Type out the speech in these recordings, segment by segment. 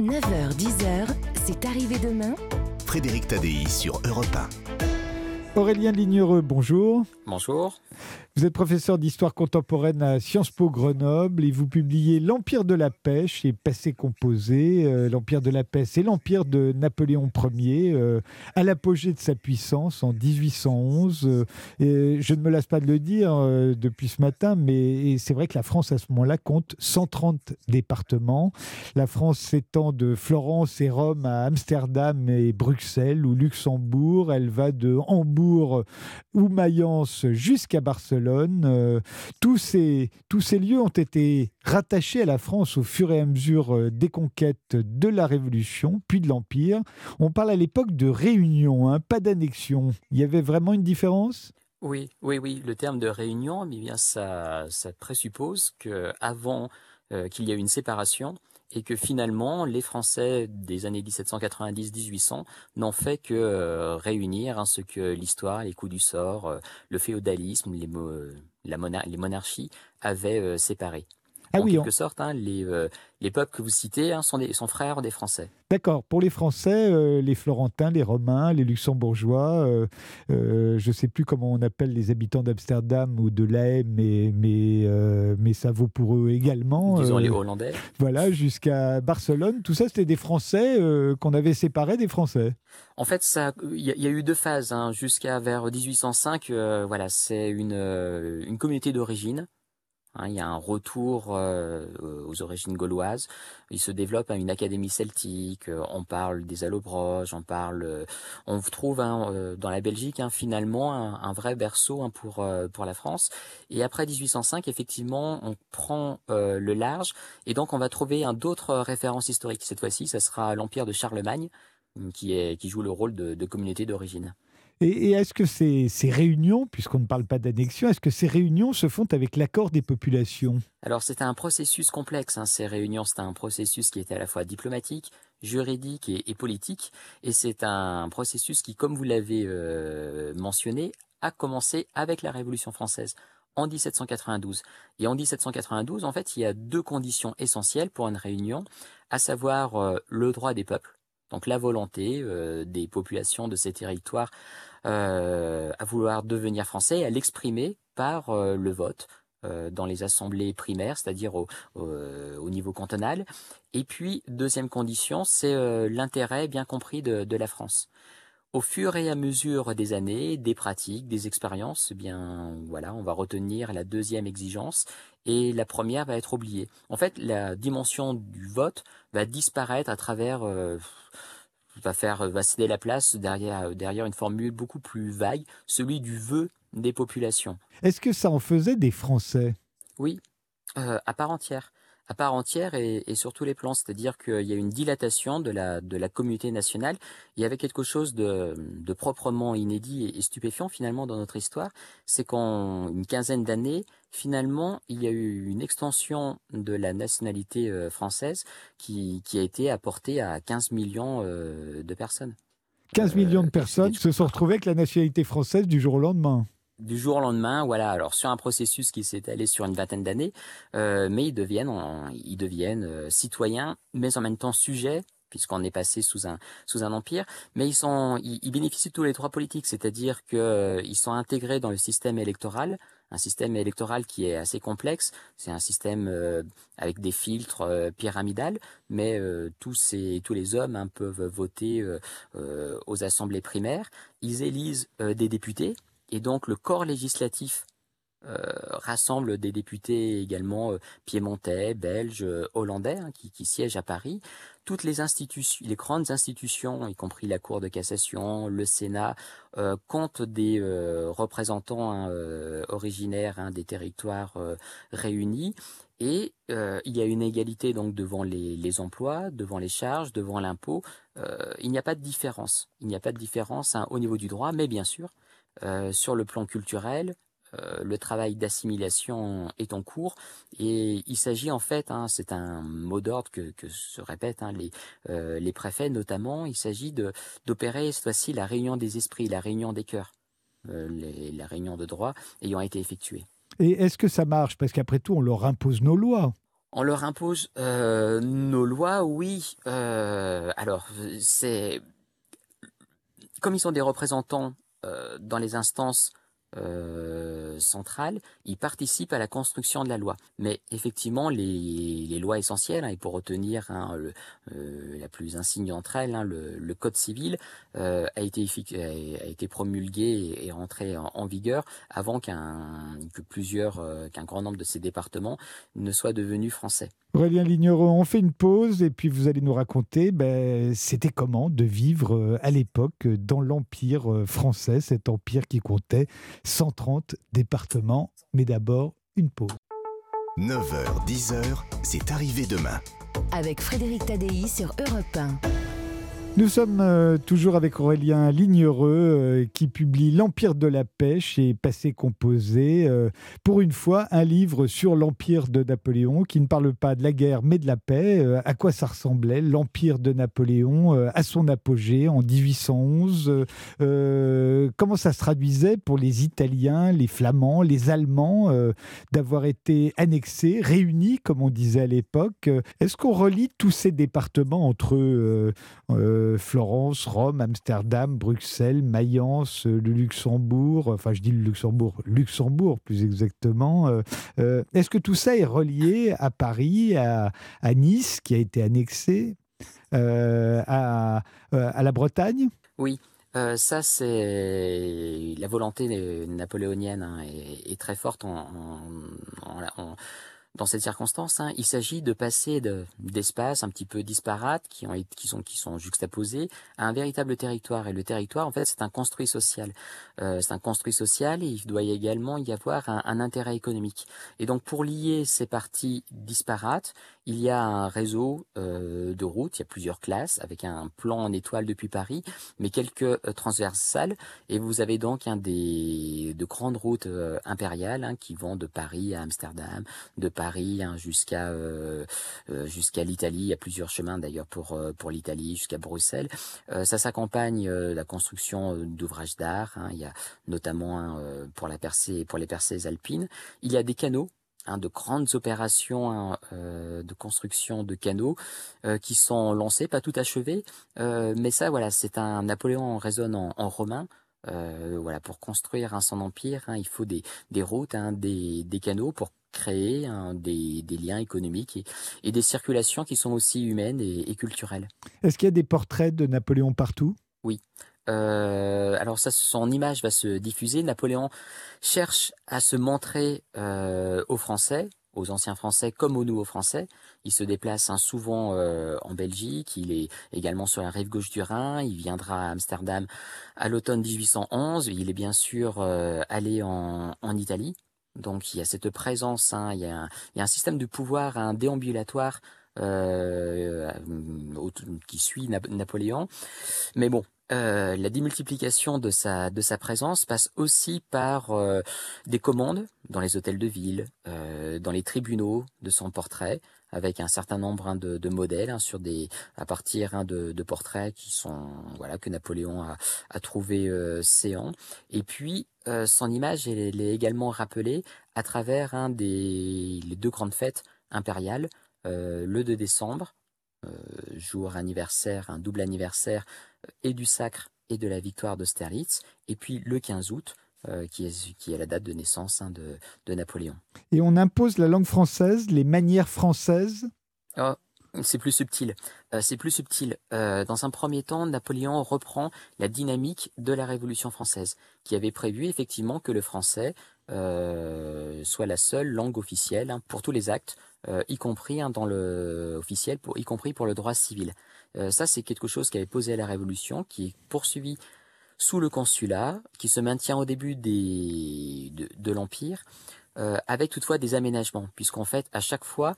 9h-10h, c'est arrivé demain. Frédéric Tadei sur Europe 1. Aurélien Lignereux, bonjour. Bonjour. Vous êtes professeur d'histoire contemporaine à Sciences Po Grenoble et vous publiez L'Empire de la pêche et Passé composé. Euh, L'Empire de la pêche et l'Empire de Napoléon Ier euh, à l'apogée de sa puissance en 1811. Euh, et je ne me lasse pas de le dire depuis ce matin, mais c'est vrai que la France à ce moment-là compte 130 départements. La France s'étend de Florence et Rome à Amsterdam et Bruxelles ou Luxembourg. Elle va de Hambourg ou Mayence jusqu'à Barcelone euh, tous, ces, tous ces lieux ont été rattachés à la France au fur et à mesure euh, des conquêtes de la Révolution, puis de l'Empire. On parle à l'époque de réunion, hein, pas d'annexion. Il y avait vraiment une différence? Oui, oui, oui. Le terme de réunion, eh bien, ça, ça présuppose qu'avant euh, qu'il y ait une séparation, et que finalement les Français des années 1790-1800 n'ont fait que euh, réunir hein, ce que l'histoire, les coups du sort, euh, le féodalisme, les, monarchies avaient séparé. Ah en quelque sorte, hein, les, euh, les peuples que vous citez hein, sont, des, sont frères des Français. D'accord. Pour les Français, euh, les Florentins, les Romains, les Luxembourgeois, euh, je ne sais plus comment on appelle les habitants d'Amsterdam ou de La mais, mais, mais ça vaut pour eux également. Disons les Hollandais. Voilà, jusqu'à Barcelone. Tout ça, c'était des Français qu'on avait séparés des Français. En fait, il y, a eu deux phases. Hein. Jusqu'à vers 1805, voilà, c'est une, une communauté d'origine Hein, il y a un retour euh, aux origines gauloises. Il se développe une académie celtique. Euh, on parle des allobroges. On parle. Euh, on trouve hein, dans la Belgique hein, finalement un, vrai berceau pour pour la France. Et après 1805, effectivement, on prend le large et donc on va trouver d'autres références historiques. Cette fois-ci, ça sera l'empire de Charlemagne qui joue le rôle de communauté d'origine. Et, est-ce que ces, réunions, puisqu'on ne parle pas d'annexion, est-ce que ces réunions se font avec l'accord des populations? Alors c'est un processus complexe, hein, ces réunions, c'est un processus qui était à la fois diplomatique, juridique et, politique, et c'est un processus qui, comme vous l'avez euh, mentionné, a commencé avec la Révolution française en 1792. Et en 1792, en fait, il y a deux conditions essentielles pour une réunion, à savoir euh, le droit des peuples, donc la volonté euh, des populations de ces territoires à vouloir devenir français, à l'exprimer par euh, le vote dans les assemblées primaires, c'est-à-dire au, au, niveau cantonal. Et puis, deuxième condition, c'est l'intérêt bien compris de, de, la France. Au fur et à mesure des années, des pratiques, des expériences, eh bien voilà, on va retenir la deuxième exigence et la première va être oubliée. En fait, la dimension du vote va disparaître à travers va faire va céder la place derrière derrière une formule beaucoup plus vague, celui du vœu des populations. Est-ce que ça en faisait des Français? Oui, euh, à part entière à part entière et, sur tous les plans, c'est-à-dire qu'il y a une dilatation de la, de la communauté nationale. Il y avait quelque chose de, de proprement inédit et, stupéfiant finalement dans notre histoire, c'est qu'en une quinzaine d'années, finalement, il y a eu une extension de la nationalité euh, française qui, qui a été apportée à 15 millions euh, de personnes. 15 millions de euh, personnes se sont retrouvées avec la nationalité française du jour au lendemain du jour au lendemain, voilà. Alors sur un processus qui s'est allé sur une vingtaine d'années, euh, mais ils deviennent, ils deviennent euh, citoyens, mais en même temps sujets puisqu'on est passé sous un sous un empire, mais ils sont ils, bénéficient de tous les droits politiques, c'est-à-dire que euh, sont intégrés dans le système électoral, un système électoral qui est assez complexe, c'est un système avec des filtres euh, pyramidales, mais tous ces tous les hommes hein, peuvent voter aux assemblées primaires, ils élisent des députés et donc le corps législatif euh, rassemble des députés également euh, piémontais, belges, euh, hollandais hein, qui, siègent à Paris. Toutes les institutions, les grandes institutions, y compris la Cour de cassation, le Sénat, comptent des représentants hein, originaires hein, des territoires réunis. Et il y a une égalité donc devant les emplois, devant les charges, devant l'impôt. il n'y a pas de différence. Il n'y a pas de différence au niveau du droit, mais bien sûr, euh, sur le plan culturel, euh, le travail d'assimilation est en cours et il s'agit en fait, hein, c'est un mot d'ordre que, se répètent hein, les, euh, les préfets notamment, il s'agit d'opérer cette fois-ci la réunion des esprits, la réunion des cœurs, la réunion de droit ayant été effectuée. Et est-ce que ça marche? Parce qu'après tout, on leur impose nos lois. On leur impose nos lois, oui. Alors, c'est comme ils sont des représentants dans les instances euh, centrale, il participe à la construction de la loi. Mais effectivement, les, lois essentielles, hein, et pour retenir hein, euh, la plus insigne d'entre elles, hein, le, Code civil, euh, a, été promulgué et, et rentré en, vigueur avant qu'un que plusieurs, euh, qu'un grand nombre de ces départements ne soient devenus français. Aurélien Lignereux, on fait une pause et puis vous allez nous raconter ben, c'était comment de vivre à l'époque dans l'Empire français, cet empire qui comptait 130 départements. Mais d'abord, une pause. 9h, 10h, c'est arrivé demain. Avec Frédéric Tadei sur Europe 1. Nous sommes euh, toujours avec Aurélien Lignereux euh, qui publie L'Empire de la pêche et Passé composé. Euh, pour une fois, un livre sur l'Empire de Napoléon qui ne parle pas de la guerre mais de la paix. À quoi ça ressemblait l'Empire de Napoléon à son apogée en 1811 euh, Comment ça se traduisait pour les Italiens, les Flamands, les Allemands d'avoir été annexés, réunis comme on disait à l'époque? Est-ce qu'on relie tous ces départements entre eux Florence, Rome, Amsterdam, Bruxelles, Mayence, le Luxembourg, enfin je dis le Luxembourg, Luxembourg plus exactement. Euh, euh, Est-ce que tout ça est relié à Paris, à, Nice qui a été annexé, euh, à, la Bretagne? Oui. Euh, ça, c'est la volonté napoléonienne hein, est, est, très forte dans cette circonstance, hein, il s'agit de passer d'espaces de, un petit peu disparates, qui, ont, qui, sont, qui sont juxtaposés, à un véritable territoire. Et le territoire, en fait, c'est un construit social. Euh, c'est un construit social et il doit également y avoir un, intérêt économique. Et donc, pour lier ces parties disparates, il y a un réseau euh, de routes, il y a plusieurs classes, avec un plan en étoile depuis Paris, mais quelques euh, transversales. Et vous avez donc un des de grandes routes euh, impériales hein, qui vont de Paris à Amsterdam, de hein, jusqu'à euh, jusqu'à l'Italie. Il y a plusieurs chemins d'ailleurs pour pour l'Italie jusqu'à Bruxelles. ça s'accompagne de la construction d'ouvrages d'art. Hein. Il y a notamment pour la percée pour les percées alpines. Il y a des canaux Hein, de grandes opérations hein, euh, de construction de canaux euh, qui sont lancées, pas tout achevées, euh, mais ça, voilà, c'est un Napoléon résonne en, en romain. Euh, voilà, pour construire un son empire, hein, il faut des, des routes, hein, des, des canaux pour créer hein, des, des, liens économiques et, et, des circulations qui sont aussi humaines et, et culturelles. Est-ce qu'il y a des portraits de Napoléon partout? Oui. Euh, alors ça, son image va se diffuser. Napoléon cherche à se montrer euh, aux Français, aux anciens Français comme aux nouveaux Français. Il se déplace hein, souvent euh, en Belgique, il est également sur la rive gauche du Rhin, il viendra à Amsterdam à l'automne 1811, il est bien sûr allé en, en, Italie. Donc il y a cette présence, hein, il, y a un, système de pouvoir un déambulatoire euh, qui suit Nap Napoléon. Mais bon, euh, la démultiplication de sa, présence passe aussi par euh, des commandes dans les hôtels de ville, euh, dans les tribunaux de son portrait, avec un certain nombre hein, de, modèles hein, sur des, à partir hein, de, portraits qui sont voilà que Napoléon a, a trouvé euh, séants. Et puis euh, son image elle, est également rappelée à travers des les deux grandes fêtes impériales, euh, le 2 décembre jour anniversaire, un double anniversaire et du sacre et de la victoire d'Austerlitz, et puis le 15 août, euh, qui, est, qui est la date de naissance hein, de, de, Napoléon. Et on impose la langue française, les manières françaises oh, C'est plus subtil. Euh, c'est plus subtil. Euh, dans un premier temps, Napoléon reprend la dynamique de la Révolution française, qui avait prévu effectivement que le français soit la seule langue officielle hein, pour tous les actes, y compris hein, dans le officiel, pour, y compris pour le droit civil. Ça, c'est quelque chose qui avait posé à la Révolution, qui est poursuivi sous le consulat, qui se maintient au début de, l'Empire, euh, avec toutefois des aménagements, puisqu'en fait, à chaque fois,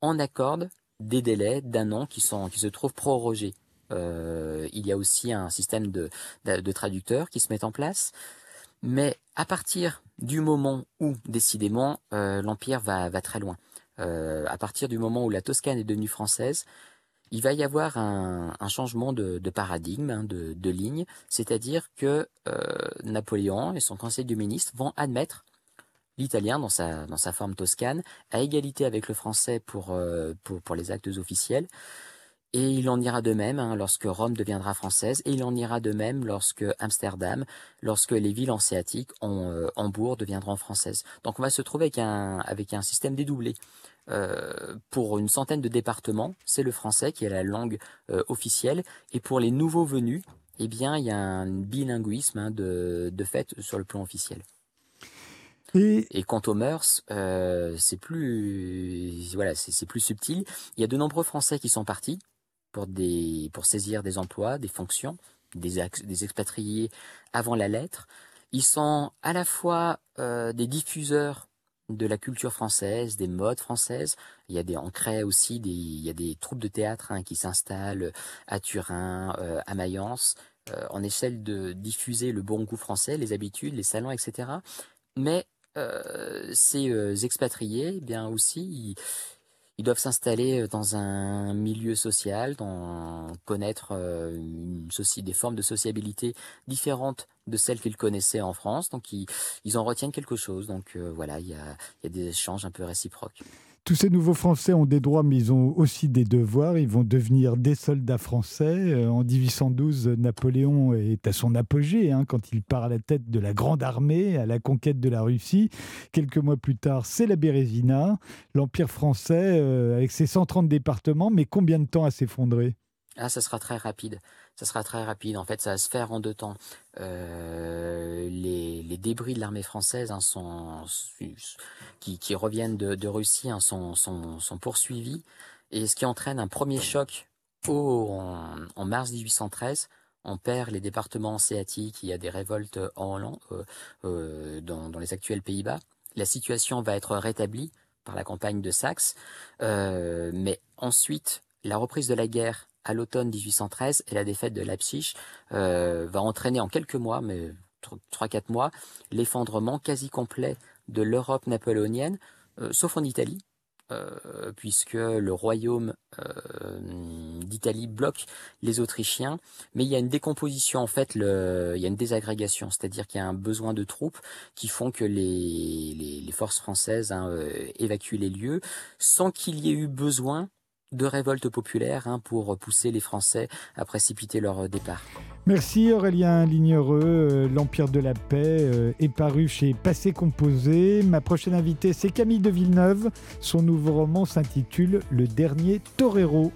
on accorde des délais d'un an qui, sont, qui se trouvent prorogés. Euh, il y a aussi un système de, traducteurs qui se met en place. Mais à partir du moment où, décidément, euh, l'Empire va, très loin, à partir du moment où la Toscane est devenue française, il va y avoir un, changement de, paradigme, hein, de, ligne, c'est-à-dire que euh, Napoléon et son conseil de ministres vont admettre l'italien dans sa, dans sa forme toscane, à égalité avec le français pour, pour, pour les actes officiels. Et il en ira de même hein, lorsque Rome deviendra française, et il en ira de même lorsque Amsterdam, lorsque les villes hanséatiques, en, euh, Hambourg, deviendront françaises. Donc on va se trouver avec un, avec un système dédoublé. Euh, pour une centaine de départements, c'est le français qui est la langue euh, officielle, et pour les nouveaux venus, eh bien, il y a un bilinguisme hein, de, de fait sur le plan officiel. Et, et quant aux mœurs, euh, c'est plus voilà, c'est plus subtil. Il y a de nombreux Français qui sont partis, pour, des, pour saisir des emplois, des fonctions, des, des expatriés avant la lettre. Ils sont à la fois des diffuseurs de la culture française, des modes françaises. Il y a des, on aussi des, il y a des troupes de théâtre hein, qui s'installent à Turin, euh, à Mayence. Euh, on essaie de diffuser le bon goût français, les habitudes, les salons, etc. Mais euh, ces euh, expatriés, eh bien aussi, ils doivent s'installer dans un milieu social, dans, connaître une des formes de sociabilité différentes de celles qu'ils connaissaient en France. Donc ils, en retiennent quelque chose. Donc voilà, il y a des échanges un peu réciproques. Tous ces nouveaux Français ont des droits, mais ils ont aussi des devoirs. Ils vont devenir des soldats français. Euh, en 1812, Napoléon est à son apogée hein, quand il part à la tête de la grande armée à la conquête de la Russie. Quelques mois plus tard, c'est la Bérésina, l'Empire français euh, avec ses 130 départements. Mais combien de temps à s'effondrer? Ah, ça sera très rapide. Ça sera très rapide. En fait, ça va se faire en deux temps. Euh, les, débris de l'armée française hein, qui, reviennent de, Russie hein, sont, poursuivis. Et ce qui entraîne un premier choc au, en, mars 1813. On perd les départements séatiques, il y a des révoltes en Hollande, euh, euh, dans, les actuels Pays-Bas. La situation va être rétablie par la campagne de Saxe. Mais ensuite, la reprise de la guerre à l'automne 1813 et la défaite de Leipzig euh, va entraîner en quelques mois, mais 3-4 mois, l'effondrement quasi complet de l'Europe napoléonienne, euh, sauf en Italie, euh, puisque le royaume d'Italie bloque les Autrichiens, mais il y a une décomposition en fait, il y a une désagrégation, c'est-à-dire qu'il y a un besoin de troupes qui font que les, forces françaises hein, évacuent les lieux sans qu'il y ait eu besoin de révolte populaire hein, pour pousser les Français à précipiter leur départ. Merci Aurélien Lignereux. Euh, L'Empire de la Paix euh, est paru chez Passé Composé. Ma prochaine invitée, c'est Camille de Villeneuve. Son nouveau roman s'intitule Le dernier Torero.